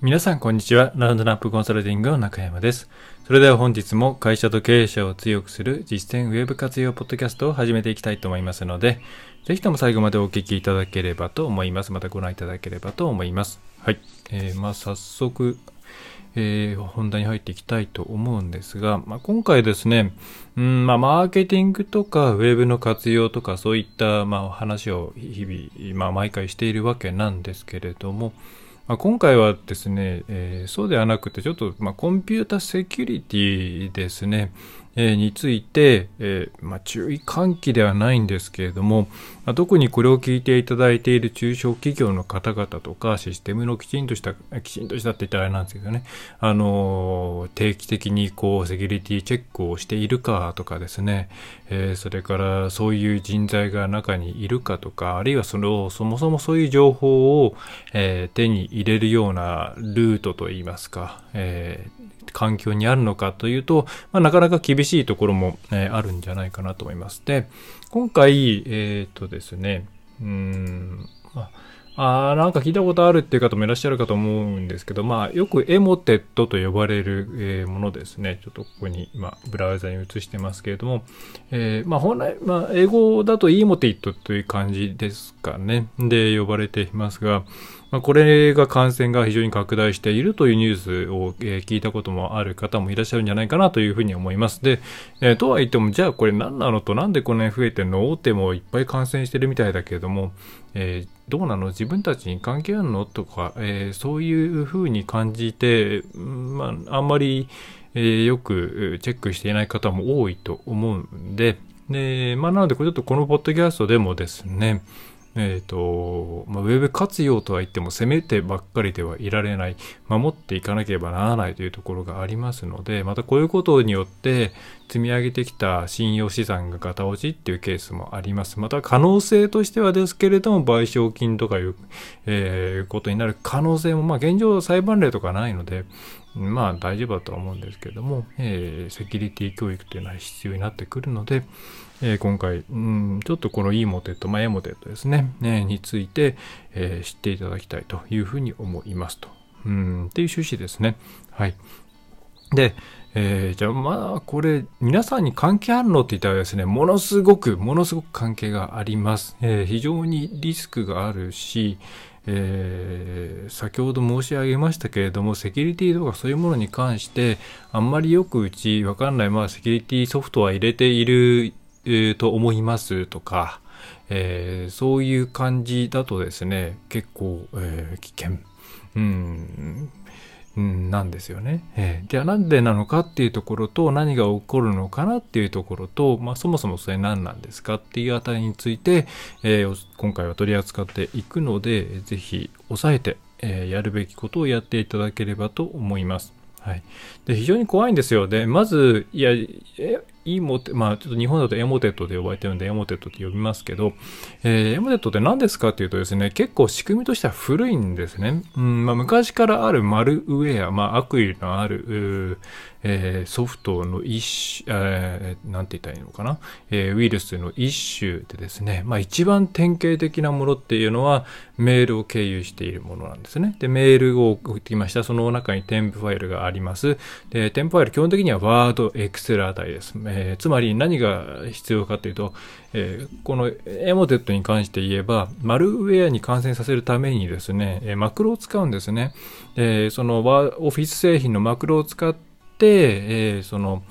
皆さんこんにちは。ラウンドナップコンサルティングの中山です。それでは本日も会社と経営者を強くする実践ウェブ活用ポッドキャストを始めていきたいと思いますので、ぜひとも最後までお聞きいただければと思います。またご覧いただければと思います。はい。えー、まあ早速、えー、本題に入っていきたいと思うんですが、まあ、今回ですね、うん、まあ、マーケティングとか、ウェブの活用とか、そういった、まあ、話を日々、まあ、毎回しているわけなんですけれども、まあ、今回はですね、えー、そうではなくて、ちょっと、まあ、コンピュータセキュリティですね、えー、について、えー、まあ、注意喚起ではないんですけれども、ま、特にこれを聞いていただいている中小企業の方々とか、システムのきちんとした、きちんとしたって言ったらあれなんですけどね、あの、定期的にこう、セキュリティチェックをしているかとかですね、えー、それからそういう人材が中にいるかとか、あるいはその、そもそもそういう情報を、えー、手に入れるようなルートといいますか、えー環境にあるのかというと、まあ、なかなか厳しいところも、え、あるんじゃないかなと思います。で、今回、えっ、ー、とですね、うーん、あ、あなんか聞いたことあるっていう方もいらっしゃるかと思うんですけど、まあ、よくエモテットと呼ばれる、えー、ものですね。ちょっとここに今、ブラウザに移してますけれども、えー、まあ、本来、まあ、英語だとイーモテットという感じですかね。で、呼ばれていますが、まあ、これが感染が非常に拡大しているというニュースを、えー、聞いたこともある方もいらっしゃるんじゃないかなというふうに思います。で、えー、とは言っても、じゃあこれ何なのとなんでこんなに増えてるの？大手もいっぱい感染してるみたいだけれども、えー、どうなの？自分たちに関係あるの？とか、えそういうふうに感じて、まあ、あんまり、えよくチェックしていない方も多いと思うんで、で、まあ、なので、これちょっとこのポッドキャストでもですね、えっ、ー、と、まあ、ウェブ活用とは言っても攻めてばっかりではいられない、守っていかなければならないというところがありますので、またこういうことによって積み上げてきた信用資産がガタ落ちっていうケースもあります。また可能性としてはですけれども、賠償金とかいう、えー、ことになる可能性も、まあ現状裁判例とかないので、まあ大丈夫だとは思うんですけども、えー、セキュリティ教育というのは必要になってくるので、えー、今回、うん、ちょっとこの e モテット、まあ、エモテットですね、ねについて、えー、知っていただきたいというふうに思いますと。うん、っていう趣旨ですね。はい。で、えー、じゃあまあこれ皆さんに関係あるのって言ったらですね、ものすごく、ものすごく関係があります。えー、非常にリスクがあるし、えー、先ほど申し上げましたけれども、セキュリティとかそういうものに関して、あんまりよくうちわかんない、まあセキュリティソフトは入れている、えー、と思いますとか、えー、そういう感じだとですね、結構、えー、危険。うんなんですよね。えー、じゃあなんでなのかっていうところと何が起こるのかなっていうところと、まあ、そもそもそれ何なんですかっていうあたりについて、えー、今回は取り扱っていくので、ぜひ押さえて、えー、やるべきことをやっていただければと思います。はい。で、非常に怖いんですよ。で、まず、いや、イモテ、まあ、ちょっと日本だとエモテットで呼ばれてるんで、エモテットって呼びますけど、えー、エモテットって何ですかっていうとですね、結構仕組みとしては古いんですね。うん、まあ、昔からあるマルウェア、まあ、悪意のある、えー、ソフトの一種、えー、なんて言ったらいいのかな、えー、ウイルスの一種でですね、まあ、一番典型的なものっていうのは、メールを経由しているものなんですね。で、メールを送ってきました。その中に添付ファイルがあります。で、添付ファイル基本的にはワード、エクセルあたりです。え、えつまり何が必要かというと、えー、このエモテットに関して言えば、マルウェアに感染させるためにですね、えー、マクロを使うんですね。で、そのオフィス製品のマクロを使って、えー、その、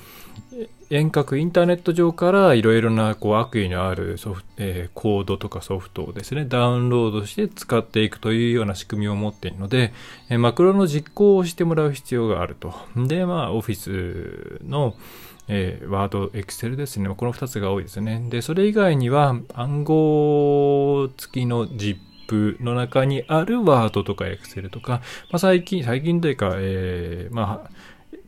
遠隔インターネット上からいろいろなこう悪意のあるソフト、えー、コードとかソフトをですね、ダウンロードして使っていくというような仕組みを持っているので、えー、マクロの実行をしてもらう必要があると。で、まあ、オフィスの、えー、ワード、エクセルですね。この2つが多いですね。で、それ以外には暗号付きの ZIP の中にあるワードとかエクセルとか、まあ、最近、最近というか、えー、まあ、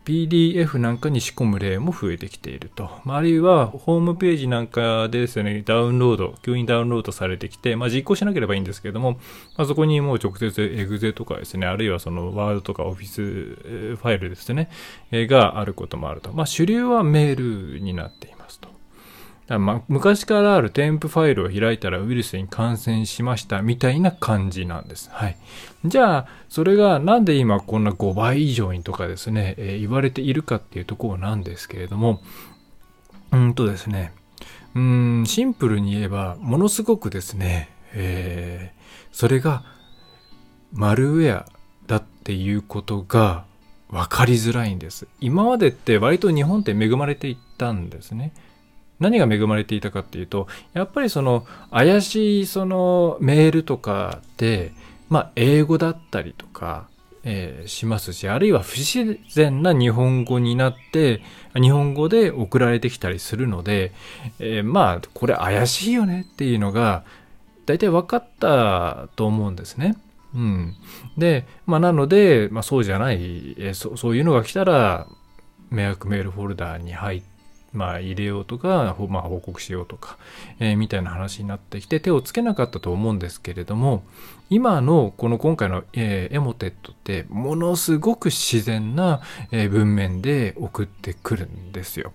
PDF なんかに仕込む例も増えてきていると。あるいは、ホームページなんかでですね、ダウンロード、急にダウンロードされてきて、まあ、実行しなければいいんですけれども、まあ、そこにもう直接エグゼとかですね、あるいはそのワードとかオフィスファイルですね、があることもあると。まあ、主流はメールになっていますと。ま昔からある添付ファイルを開いたらウイルスに感染しましたみたいな感じなんです。はい。じゃあ、それがなんで今こんな5倍以上にとかですね、えー、言われているかっていうところなんですけれども、うんとですね、うん、シンプルに言えば、ものすごくですね、えー、それがマルウェアだっていうことが分かりづらいんです。今までって割と日本って恵まれていったんですね。何が恵まれていたかっていうと、やっぱりその怪しいそのメールとかで、まあ英語だったりとか、えー、しますし、あるいは不自然な日本語になって、日本語で送られてきたりするので、えー、まあ、これ怪しいよねっていうのが、大体分かったと思うんですね。うん。で、まあ、なので、まあ、そうじゃない、えー、そ、そういうのが来たら、迷惑メールフォルダーに入って、まあ、入れようとか、まあ、報告しようとか、えー、みたいな話になってきて手をつけなかったと思うんですけれども今のこの今回の、えー、エモテットってものすごく自然な、えー、文面で送ってくるんですよ。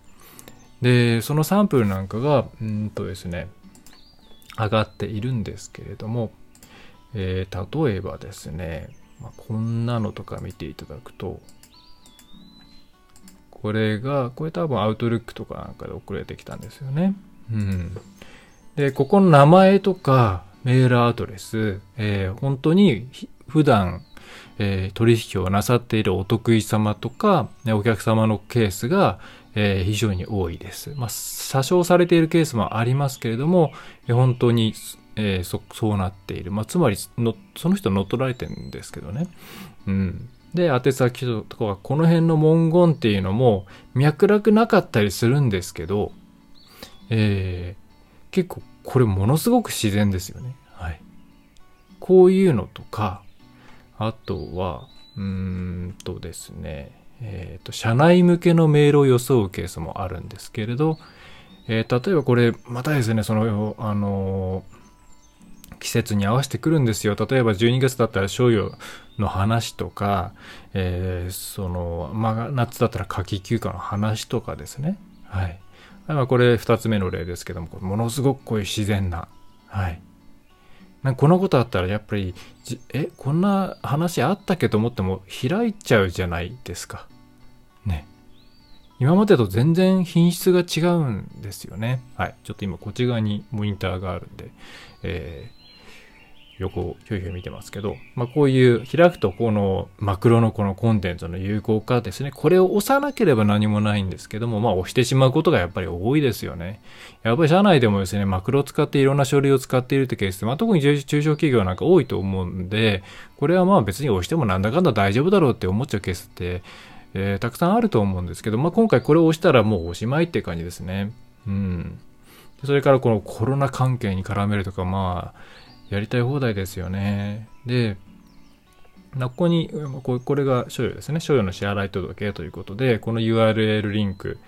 でそのサンプルなんかがうんとですね上がっているんですけれども、え、例えばですね、まあ、こんなのとか見ていただくとこれが、これ多分アウトルックとかなんかで送られてきたんですよね。うん。で、ここの名前とかメールアドレス、えー、本当に普段、えー、取引をなさっているお得意様とか、お客様のケースが、えー、非常に多いです。まあ、詐称されているケースもありますけれども、本当に、えー、そそうなっている。まあ、つまりの、その人乗っ取られてるんですけどね。うん。で、宛先とか、この辺の文言っていうのも脈絡なかったりするんですけど、えー、結構これものすごく自然ですよね。はい。こういうのとか、あとは、うーんとですね、えっ、ー、と、社内向けのメールを装うケースもあるんですけれど、えー、例えばこれ、またですね、その、あの季節に合わせてくるんですよ。例えば12月だったら醤油の話とか、えー、その、まあ、夏だったら夏季休暇の話とかですね。はい。ま、これ2つ目の例ですけども、ものすごくこういう自然な、はい。なんかこのことあったらやっぱり、え、こんな話あったっけと思っても開いちゃうじゃないですか。ね。今までと全然品質が違うんですよね。はい。ちょっと今こっち側にモニターがあるんで、えー、横をひょいひょい見てますけど、まあ、こういう開くとこのマクロのこのコンテンツの有効化ですね。これを押さなければ何もないんですけども、まあ押してしまうことがやっぱり多いですよね。やっぱり社内でもですね、マクロを使っていろんな書類を使っているってケースって、まあ特に中小企業なんか多いと思うんで、これはまあ別に押してもなんだかんだ大丈夫だろうって思っちゃうケースって、えー、たくさんあると思うんですけど、まあ今回これを押したらもうおしまいって感じですね。うん。それからこのコロナ関係に絡めるとか、まあ、やりたい放題ですよね。で、ここに、これが賞与ですね。賞与の支払い届ということで、この URL リンク、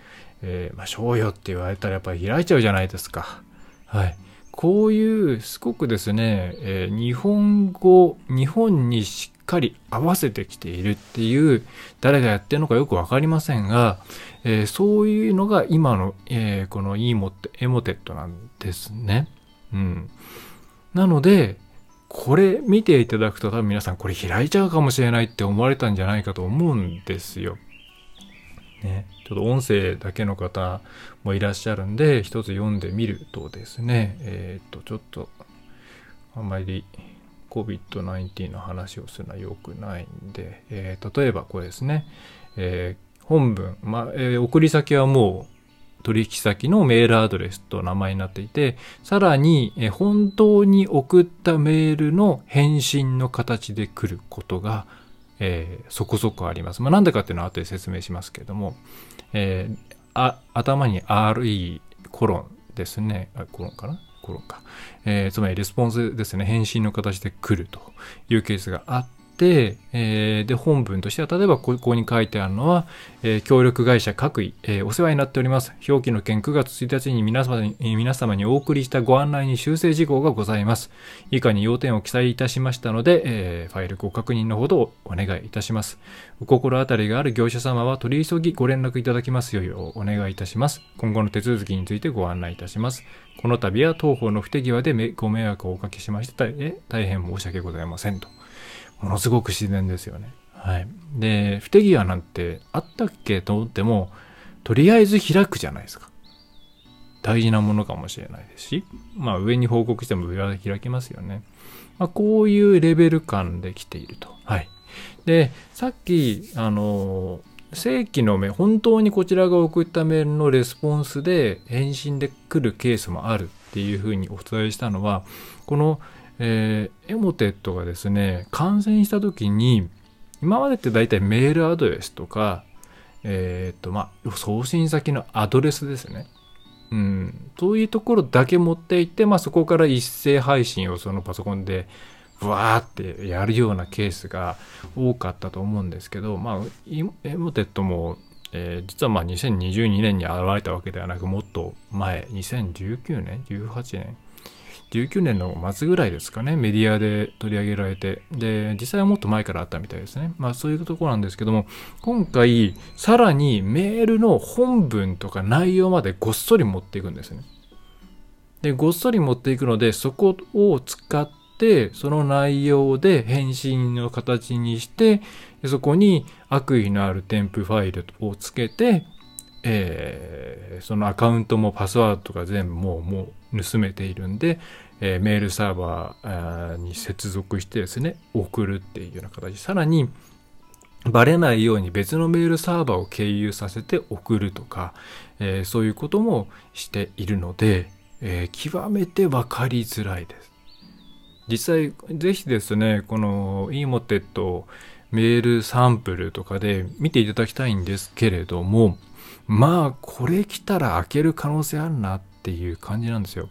えー、まあ、賞与って言われたらやっぱり開いちゃうじゃないですか。はい。こういうすごくですね、えー、日本語、日本にしっかり合わせてきているっていう、誰がやってるのかよくわかりませんが、えー、そういうのが今の、えー、この e モテ、エモテットなんですね。うん。なので、これ見ていただくと多分皆さんこれ開いちゃうかもしれないって思われたんじゃないかと思うんですよ。ね、ちょっと音声だけの方もいらっしゃるんで、一つ読んでみるとですね、えっ、と、ちょっと、あんまり COVID-19 の話をするのは良くないんで、えー、例えばこれですね、えー、本文、まあ、えー、送り先はもう取引先のメールアドレスと名前になっていて、さらに、え本当に送ったメールの返信の形で来ることが、えー、そこそこあります。まあ、なんでかっていうのは後で説明しますけれども、えー、あ頭に RE コロンですね。あコロンかな？コロンか。えー、つまりレスポンスですね。返信の形で来るというケースがあって、えー、で、本文としては、例えばここに書いてあるのは、えー、協力会社各位、えー、お世話になっております。表記の件9月1日に皆様に、皆様にお送りしたご案内に修正事項がございます。以下に要点を記載いたしましたので、えファイルご確認のほどお願いいたします。お心当たりがある業者様は取り急ぎご連絡いただきますようお願いいたします。今後の手続きについてご案内いたします。この度は当方の不手際でご迷惑をおかけしました、え大変申し訳ございませんと。ものすごく自然ですよね。はい。で、不手際なんてあったっけと思っても、とりあえず開くじゃないですか。大事なものかもしれないですし、まあ上に報告しても上は開きますよね。まあこういうレベル感で来ていると。はい。で、さっき、あの、正規の目、本当にこちらが送ったメールのレスポンスで返信で来るケースもあるっていうふうにお伝えしたのは、このえー、エモテットがですね、感染した時に、今までって大体メールアドレスとか、えっ、ー、と、まあ、送信先のアドレスですね。うん。そういうところだけ持っていって、まあ、そこから一斉配信をそのパソコンで、ブワーってやるようなケースが多かったと思うんですけど、まあ、エモテットも、えー、実はまあ2022年に現れたわけではなく、もっと前、2019年 ?18 年19年の末ぐらいですかね、メディアで取り上げられて、で、実際はもっと前からあったみたいですね。まあそういうところなんですけども、今回、さらにメールの本文とか内容までごっそり持っていくんですね。で、ごっそり持っていくので、そこを使って、その内容で返信の形にして、そこに悪意のある添付ファイルをつけて、えー、そのアカウントもパスワードとか全部もうもう盗めているんで、えー、メールサーバーに接続してですね送るっていうような形さらにバレないように別のメールサーバーを経由させて送るとか、えー、そういうこともしているので、え極めて分かりづらいです。実際、ぜひですね、この e モテットメールサンプルとかで見ていただきたいんですけれども、まあ、これ来たら開ける可能性あるなっていう感じなんですよ。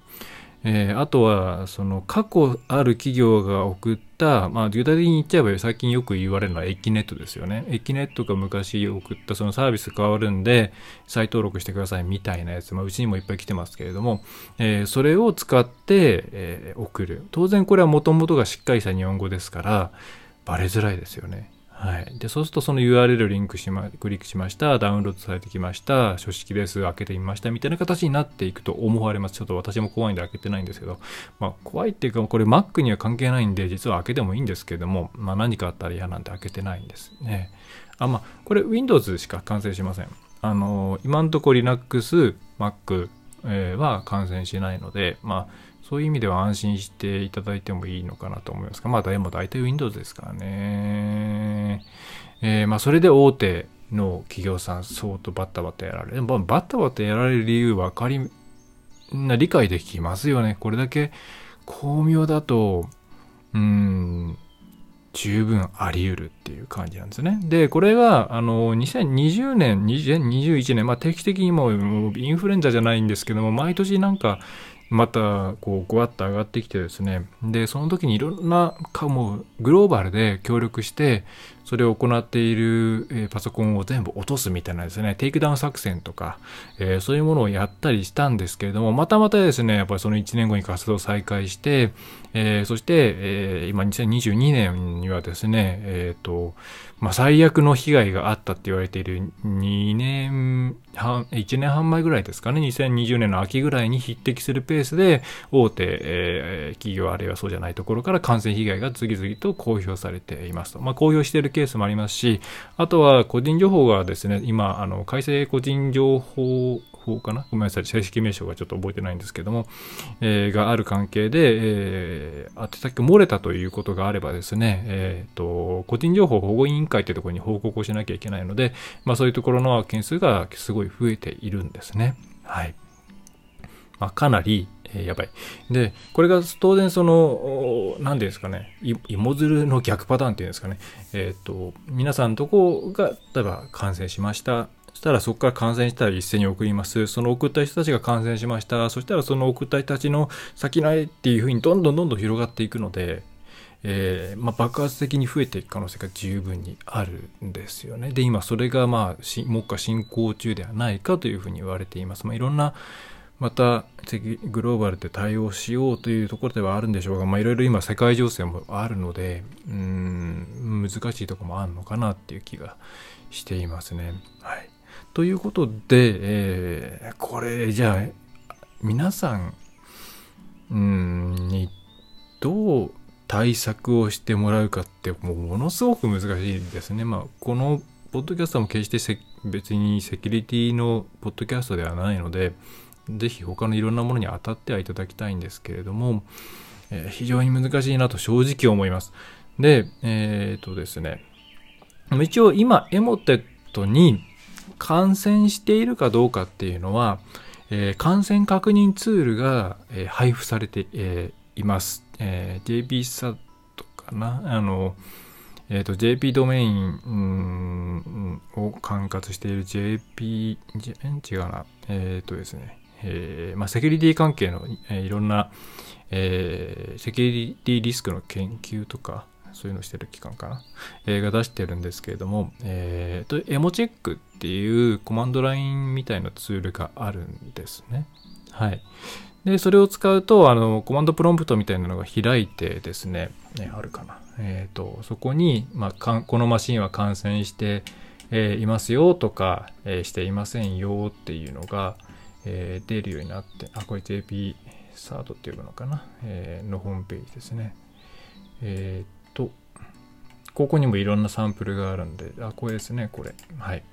えー、あとは、その過去ある企業が送った、まあ、具体的に言っちゃえば最近よく言われるのはエキネットですよね。エキネットが昔送ったそのサービス変わるんで、再登録してくださいみたいなやつ、まあ、うちにもいっぱい来てますけれども、えー、それを使って、えー、送る。当然これは元々がしっかりした日本語ですから、バレづらいですよね。はい。で、そうするとその URL をリンクしま、クリックしました、ダウンロードされてきました、書式です、開けてみました、みたいな形になっていくと思われます。ちょっと私も怖いんで開けてないんですけど、まあ、怖いっていうか、これ Mac には関係ないんで、実は開けてもいいんですけども、まあ何かあったら嫌なんで開けてないんですね。あ、まあ、これ Windows しか完成しません。あの、今んとこ Linux、Mac、えー、は感染しないので、まあ、そういう意味では安心していただいてもいいのかなと思いますが、まあ、でも大体 Windows ですからね。えー、まあ、それで大手の企業さん、相当バッタバタやられる。バッタバタやられる理由分かり、な理解できますよね。これだけ巧妙だと、うん、十分あり得るっていう感じなんですね。で、これが、あの、2020年、2021年、まあ定期的にもインフルエンザじゃないんですけども、毎年なんかまたこうごわっと上がってきてですね。でその時にいろんなかもグローバルで協力してそれを行っている、えパソコンを全部落とすみたいなですねテイクダウン作戦とか、えー、そういうものをやったりしたんですけれどもまたまたですねやっぱりその1年後に活動再開して、えー、そして、えー、今2022年にはですねえっ、とまあ、最悪の被害があったって言われている2年半、1年半前ぐらいですかね、2020年の秋ぐらいに匹敵するペースで、大手、えー、企業あるいはそうじゃないところから感染被害が次々と公表されていますと。まあ、公表しているケースもありますし、あとは個人情報がですね、今、あの、改正個人情報法かな？ごめんなさい、正式名称がちょっと覚えてないんですけども、えー、がある関係で、えー、宛先漏れたということがあればですね、えっ、ー、と、個人情報保護委員会というところに報告をしなきゃいけないので、まあそういうところの件数がすごい増えているんですね。はい。まあ、かなり、えー、やばい。で、これが当然その、何ですかね、芋づるの逆パターンっていうんですかね、えっ、ー、と、皆さんとこが、例えば感染しました。そしたらそこから感染したら一斉に送ります。その送った人たちが感染しました。そしたらその送った人たちの先の絵っていうふうにどんどんどんどん広がっていくので、えー、まあ、爆発的に増えていく可能性が十分にあるんですよね。で、今それがまあ、目下進行中ではないかというふうに言われています。まあ、いろんな、またグローバルで対応しようというところではあるんでしょうが、まあ、いろいろ今世界情勢もあるので、うん、難しいところもあるのかなっていう気がしていますね。はい。ということで、えー、これじゃあ、皆さん、うん、にどう対策をしてもらうかってもうものすごく難しいですね。まあ、このポッドキャストも決して別にセキュリティのポッドキャストではないので、ぜひ他のいろんなものに当たってはいただきたいんですけれども、えー、非常に難しいなと正直思います。で、えー、っとですね、一応今、エモテットに感染しているかどうかっていうのは、えー、感染確認ツールが、えー、配布されて、えー、います。えー、JPSAT かな？あの、えっ、ー、と、JP ドメインを管轄している JP、違うな、えっ、ー、とですね、えーまあ、セキュリティ関係の、えー、いろんな、えー、セキュリティリスクの研究とか、そういうのしてる機関かな、えー、が出してるんですけれども、えー、とエモチェックっていうコマンドラインみたいなツールがあるんですね。はい。で、それを使うと、あの、コマンドプロンプトみたいなのが開いてですね、ねあるかな。えっ、ー、と、そこに、まあ、このマシンは感染して、えー、いますよとか、えー、していませんよっていうのが、えー、出るようになって、あ、これ JP サードっていうのかな、え、のホームページですね。えっ、ここにもいろんなサンプルがあるんで、あ、これですね、これ。はい。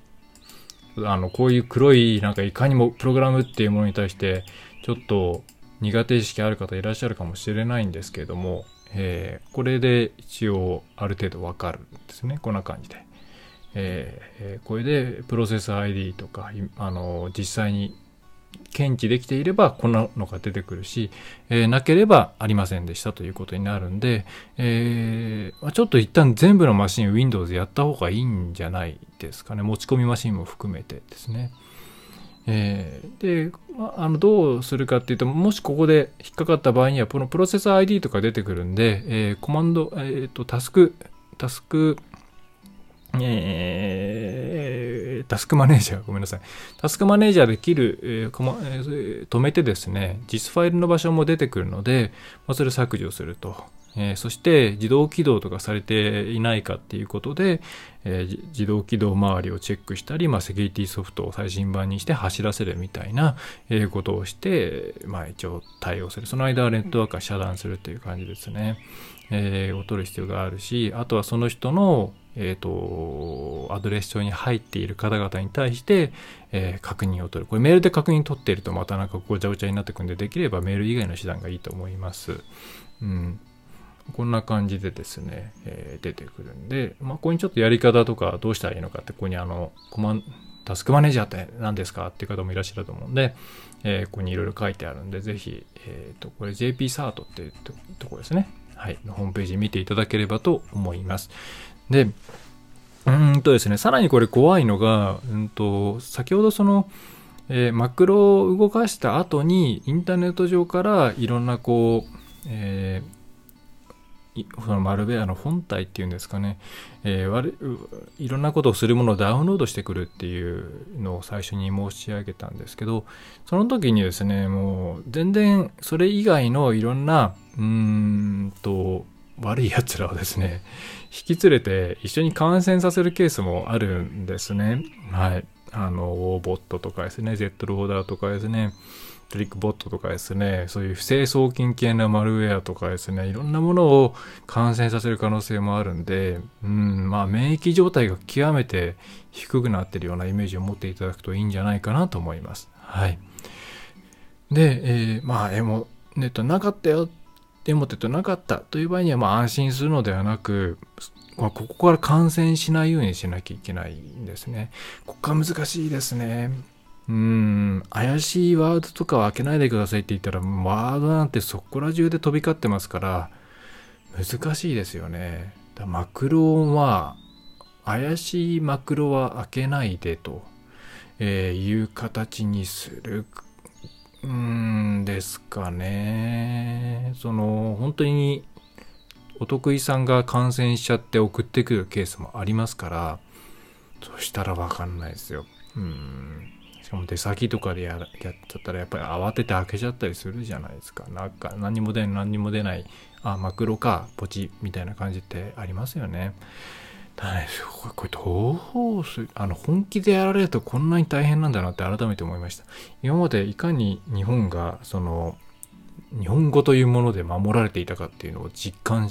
あの、こういう黒い、なんかいかにもプログラムっていうものに対して、ちょっと苦手意識ある方いらっしゃるかもしれないんですけれども、えー、これで一応ある程度わかるんですね。こんな感じで。えー、これでプロセス ID とか、あの、実際に検知できていればこんなのが出てくるし、えー、なければありませんでしたということになるんで、えー、ちょっと一旦全部のマシン Windows やった方がいいんじゃないですかね。持ち込みマシンも含めてですね。えー、で、あ、のどうするかっていうと、もしここで引っかかった場合には、このプロセス ID とか出てくるんで、えー、コマンド、えっ、ー、と、タスク、タスク、えー、タスクマネージャー、ごめんなさい。タスクマネージャーで切る、えーー、止めてですね、実ファイルの場所も出てくるので、まあ、それ削除すると。えー、そして自動起動とかされていないかっていうことで、えー、自動起動周りをチェックしたり、まあ、セキュリティソフトを最新版にして走らせるみたいな、えー、ことをして、まあ、一応対応する。その間はネットワークは遮断するっていう感じですね。えー、を取る必要があるし、あとはその人のえっ、ー、と、アドレス帳に入っている方々に対して、えー、確認を取る。これメールで確認取っているとまたなんかごちゃごちゃになってくんで、できればメール以外の手段がいいと思います。うん。こんな感じでですね、えー、出てくるんで、まあ、ここにちょっとやり方とかどうしたらいいのかって、ここにあの、コマン、タスクマネージャーって何ですかっていう方もいらっしゃると思うんで、えー、ここにいろいろ書いてあるんで、ぜひ、えっ、ー、と、これ JPSART っていうところですね。はい。ホームページ見ていただければと思います。で、うんとですね、さらにこれ怖いのが、うんと、先ほどその、えー、マクロを動かした後に、インターネット上からいろんなこう、えー、そのマルウェアの本体っていうんですかね、えー、いろんなことをするものをダウンロードしてくるっていうのを最初に申し上げたんですけど、その時にですね、もう全然それ以外のいろんな、うーんと、悪い奴らをですね、引き連れて一緒に感染させるケースもあるんですね。はい。あの、ボットとかですね、Z ローダーとかですね、トリックボットとかですね、そういう不正送金系のマルウェアとかですね、いろんなものを感染させる可能性もあるんで、うん、まあ免疫状態が極めて低くなってるようなイメージを持っていただくといいんじゃないかなと思います。はい。で、えー、まあ、エモネットなかったよエモテットなかったという場合には、まあ安心するのではなく、まここから感染しないようにしなきゃいけないんですね。ここが難しいですね。うん、怪しいワードとかは開けないでくださいって言ったら、ワードなんてそこら中で飛び交ってますから、難しいですよね。だマクロは、怪しいマクロは開けないでと、えー、いう形にするうんですかね。その、本当にお得意さんが感染しちゃって送ってくるケースもありますからそしたらわかんないですようんかも出先とかでややっちゃったらやっぱり慌てて開けちゃったりするじゃないですか。なんか何も出ない何にも出ないあマクロかポチみたいな感じってありますよね。だね、これどうするあの本気でやられるとこんなに大変なんだなって改めて思いました。今までいかに日本がその日本語というもので守られていたかっていうのを実感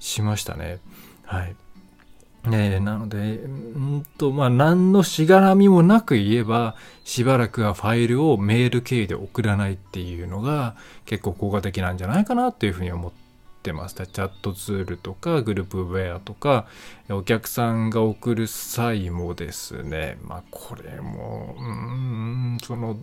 しましたね。はい。ねなので、んと、まあ、何のしがらみもなく言えば、しばらくはファイルをメール経由で送らないっていうのが結構効果的なんじゃないかなっていうふうに思ってました。チャットツールとかグループウェアとかお客さんが送る際もですね、まあこれも、うん、その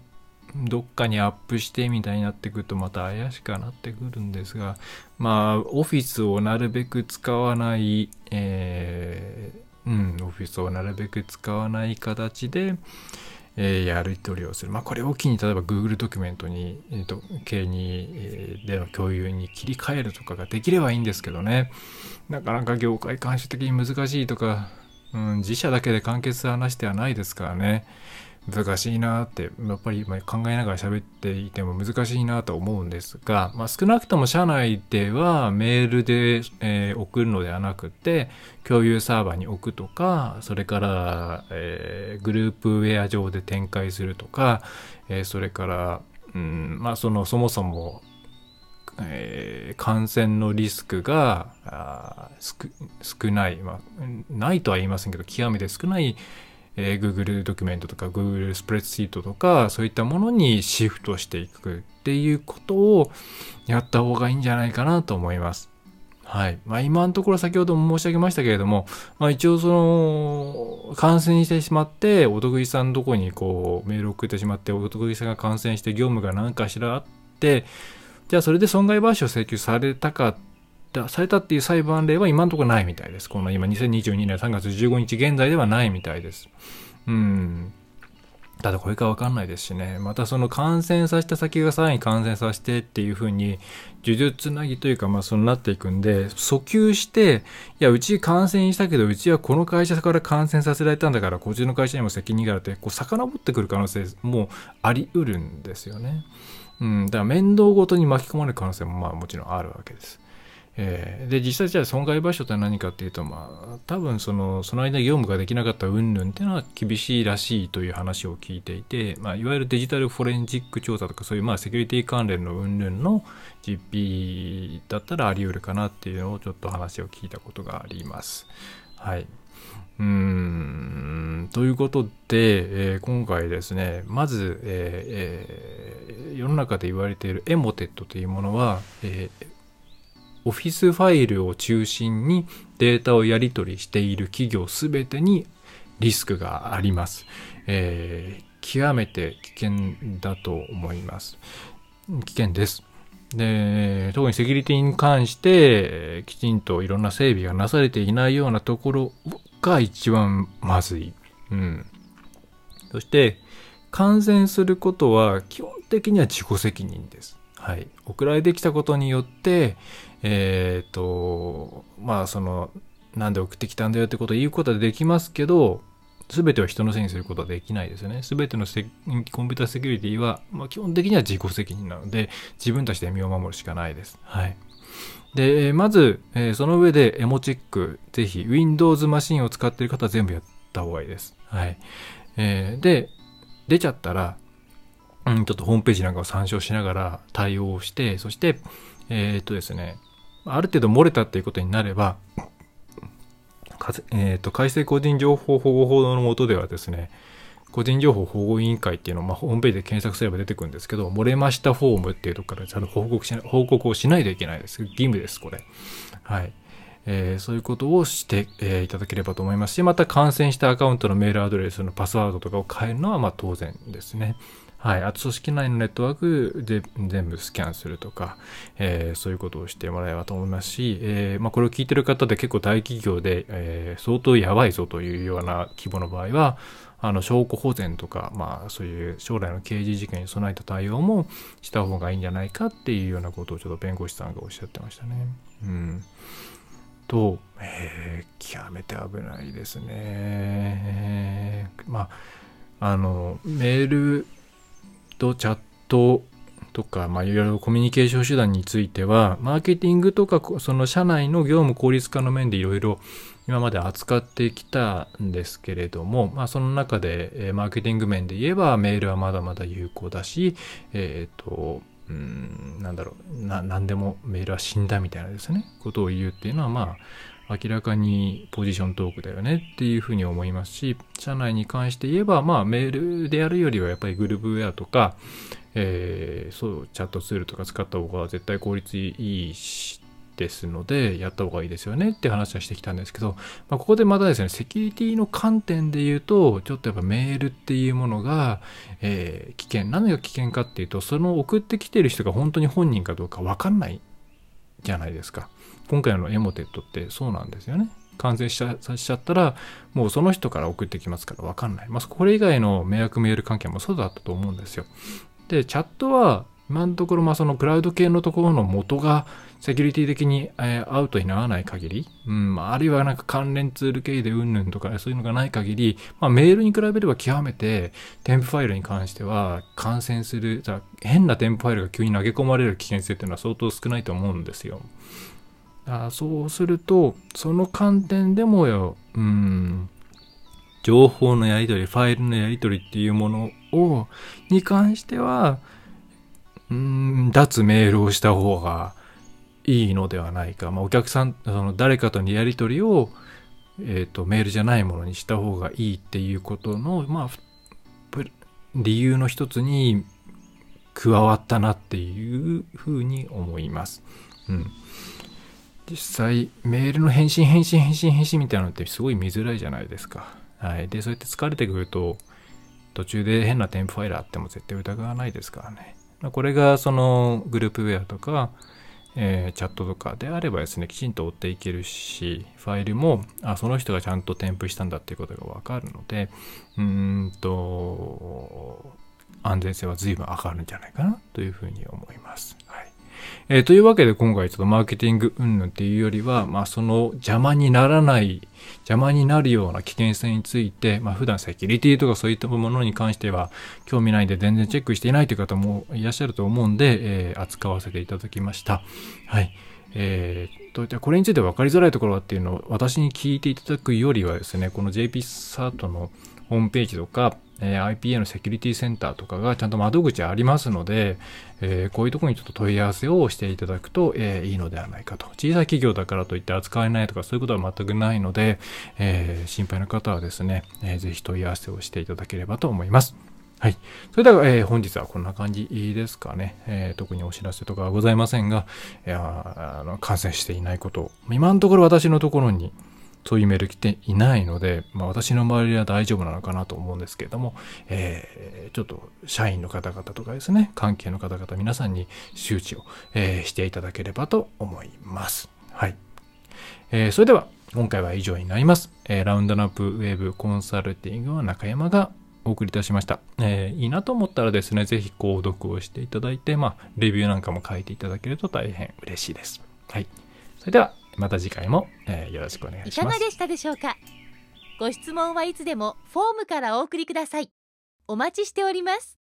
どっかにアップしてみたいになってくるとまた怪しくなってくるんですが、まあオフィスをなるべく使わない、えー、うん、オフィスをなるべく使わない形で、えー、やり取りをする。まあ、これを機に、例えば Google ドキュメントに、えーと、系に、えー、での共有に切り替えるとかができればいいんですけどね。なかなか業界監視的に難しいとか、うん、自社だけで完結話ではないですからね。難しいなってやっぱり考えながら喋っていても難しいなと思うんですが、まあ、少なくとも社内ではメールで、えー、送るのではなくて共有サーバーに置くとかそれから、えー、グループウェア上で展開するとか、えー、それから、うんまあ、そのそもそもえー、感染のリスクが少ない、まあ、ないとは言いませんけど極めて少ないえー、Google ドキュメントとか Google スプレッドシートとかそういったものにシフトしていくっていうことをやった方がいいんじゃないかなと思います。はい。まあ今のところ先ほども申し上げましたけれども、まあ一応その感染してしまって、お得意さんのとこにこうメールを送ってしまって、お得意さんが感染して業務が何かしらあって、じゃあそれで損害賠償請求されたかっされたっていう裁判例は今のところないみたいです。この今2022年3月15日現在ではないみたいです。うん。ただこれかわかんないですしね。またその感染させた先がさらに感染させてっていうふうに、呪術つなぎというか、まあそうなっていくんで、訴求して、いや、うち感染したけど、うちはこの会社から感染させられたんだから、こっちの会社にも責任があるって、こう、遡ってくる可能性もあり得るんですよね。うん。だから面倒ごとに巻き込まれる可能性もまあもちろんあるわけです。えー、で実際じゃあ損害賠償って何かっていうとまあ多分そのその間業務ができなかった云々っていうのは厳しいらしいという話を聞いていて、まあ、いわゆるデジタルフォレンジック調査とかそういうまあセキュリティ関連の云々の実費だったらあり得るかなっていうのをちょっと話を聞いたことがあります。はい。うーんということで、えー、今回ですね、まず、えーえー、世の中で言われているエモテットというものは、えー、オフィスファイルを中心にデータをやり取りしている企業すべてにリスクがあります。えー、極めて危険だと思います。危険です。で、特にセキュリティに関して、きちんといろんな整備がなされていないようなところが一番まずい。うん。そして、感染することは基本的には自己責任です。はい。送られてきたことによって、えっ、ー、と、まあその、なんで送ってきたんだよってことを言うことはできますけど、すべてを人のせいにすることはできないですよね。すべてのコンピュータセキュリティは、まあ、基本的には自己責任なので、自分たちで身を守るしかないです。はい。で、まず、え、その上でエモチェック、ぜひ Windows マシンを使っている方は全部やった方がいいです。はい。えー、で、出ちゃったら、うん、ちょっとホームページなんかを参照しながら対応して、そして、えー、っとですね、ある程度漏れたっていうことになれば、えーと、改正個人情報保護法の下ではですね、個人情報保護委員会っていうのを、まあ、ホームページで検索すれば出てくるんですけど、漏れましたフォームっていうところからちゃんと報告しない報告をしないといけないです。義務です、これ。はい。えー、そういうことをして、えー、いただければと思いますし、また感染したアカウントのメールアドレスのパスワードとかを変えるのはまあ当然ですね。はい。あと組織内のネットワークで全部スキャンするとか、えー、そういうことをしてもらえばと思いますし、えー、まあ、これを聞いてる方で結構大企業で、えー、相当やばいぞというような規模の場合は、あの、証拠保全とか、まあ、そういう将来の刑事事件に備えた対応もした方がいいんじゃないかっていうようなことをちょっと弁護士さんがおっしゃってましたね。うん。と、えー、極めて危ないですね。まあ、あの、メールとチャットとか、まあ、いろいろコミュニケーション手段については、マーケティングとか、その社内の業務効率化の面でいろいろ今まで扱ってきたんですけれども、まあ、その中で、え、マーケティング面で言えばメールはまだまだ有効だし、えっ、と、うん、なんだろう、な、なんでもメールは死んだみたいなですね、ことを言うっていうのは、まあ、明らかにポジショントークだよねっていうふうに思いますし、社内に関して言えば、まあ、メールでやるよりはやっぱりグループウェアとか、えー、そう、チャットツールとか使った方が絶対効率いいし、ですので、やった方がいいですよねって話はしてきたんですけど、まあ、ここでまたですね、セキュリティの観点で言うと、ちょっとやっぱメールっていうものが、えー、危険。何が危険かっていうと、その送ってきてる人が本当に本人かどうかわかんないじゃないですか。今回のエモテットってそうなんですよね。感染しちゃしちゃったら、もうその人から送ってきますからわかんない。まあ、これ以外の迷惑メール関係もそうだったと思うんですよ。で、チャットは今のところ、まあ、そのクラウド系のところの元がセキュリティ的に、えアウトにならない限り、うん、あるいはなんか関連ツール系でうんぬんとかそういうのがない限り、まあ、メールに比べれば極めて添付ファイルに関しては感染する、変な添付ファイルが急に投げ込まれる危険性っていうのは相当少ないと思うんですよ。あそうすると、その観点でもよ、うん、情報のやり取り、ファイルのやり取りっていうものを、に関しては、うん、脱メールをした方がいいのではないか。まあ、お客さん、その誰かとのやり取りを、えっ、ー、と、メールじゃないものにした方がいいっていうことの、まあ、理由の一つに加わったなっていうふうに思います。うん。実際、メールの返信、返信、返信、返信みたいなのってすごい見づらいじゃないですか。はい。で、そうやって疲れてくると、途中で変な添付ファイルあっても絶対疑わないですからね。これがそのグループウェアとか、えー、チャットとかであればですね、きちんと追っていけるし、ファイルも、あ、その人がちゃんと添付したんだっていうことがわかるので、うーんと、安全性は随分上がるんじゃないかなというふうに思います。はい。えー、というわけで今回ちょっとマーケティング云々っていうよりは、まあその邪魔にならない、邪魔になるような危険性について、まあ普段セキュリティとかそういったものに関しては興味ないんで全然チェックしていないという方もいらっしゃると思うんで、えー、扱わせていただきました。はい。えー、と、じゃこれについて分かりづらいところはっていうのを私に聞いていただくよりはですね、この JP サートのホームページとか、え IPA のセキュリティセンターとかがちゃんと窓口ありますので、え、こういうとこにちょっと問い合わせをしていただくと、え、いいのではないかと。小さい企業だからといって扱えないとかそういうことは全くないので、え、心配な方はですね、えー、ぜひ問い合わせをしていただければと思います。はい。それでは、えー、本日はこんな感じですかね。えー、特にお知らせとかはございませんが、いやあの感染していないことを、今のところ私のところに、そういうメール来ていないので、まあ、私の周りは大丈夫なのかなと思うんですけれども、えー、ちょっと社員の方々とかですね、関係の方々皆さんに周知を、えー、していただければと思います。はい。えー、それでは今回は以上になります。え、ラウンドナップウェブコンサルティングは中山がお送りいたしました。えー、いいなと思ったらですね、ぜひ購読をしていただいて、まあ、レビューなんかも書いていただけると大変嬉しいです。はい。それでは、また次回も、えー、よろしくお願いします。いかがでしたでしょうか？ご質問はいつでもフォームからお送りください。お待ちしております。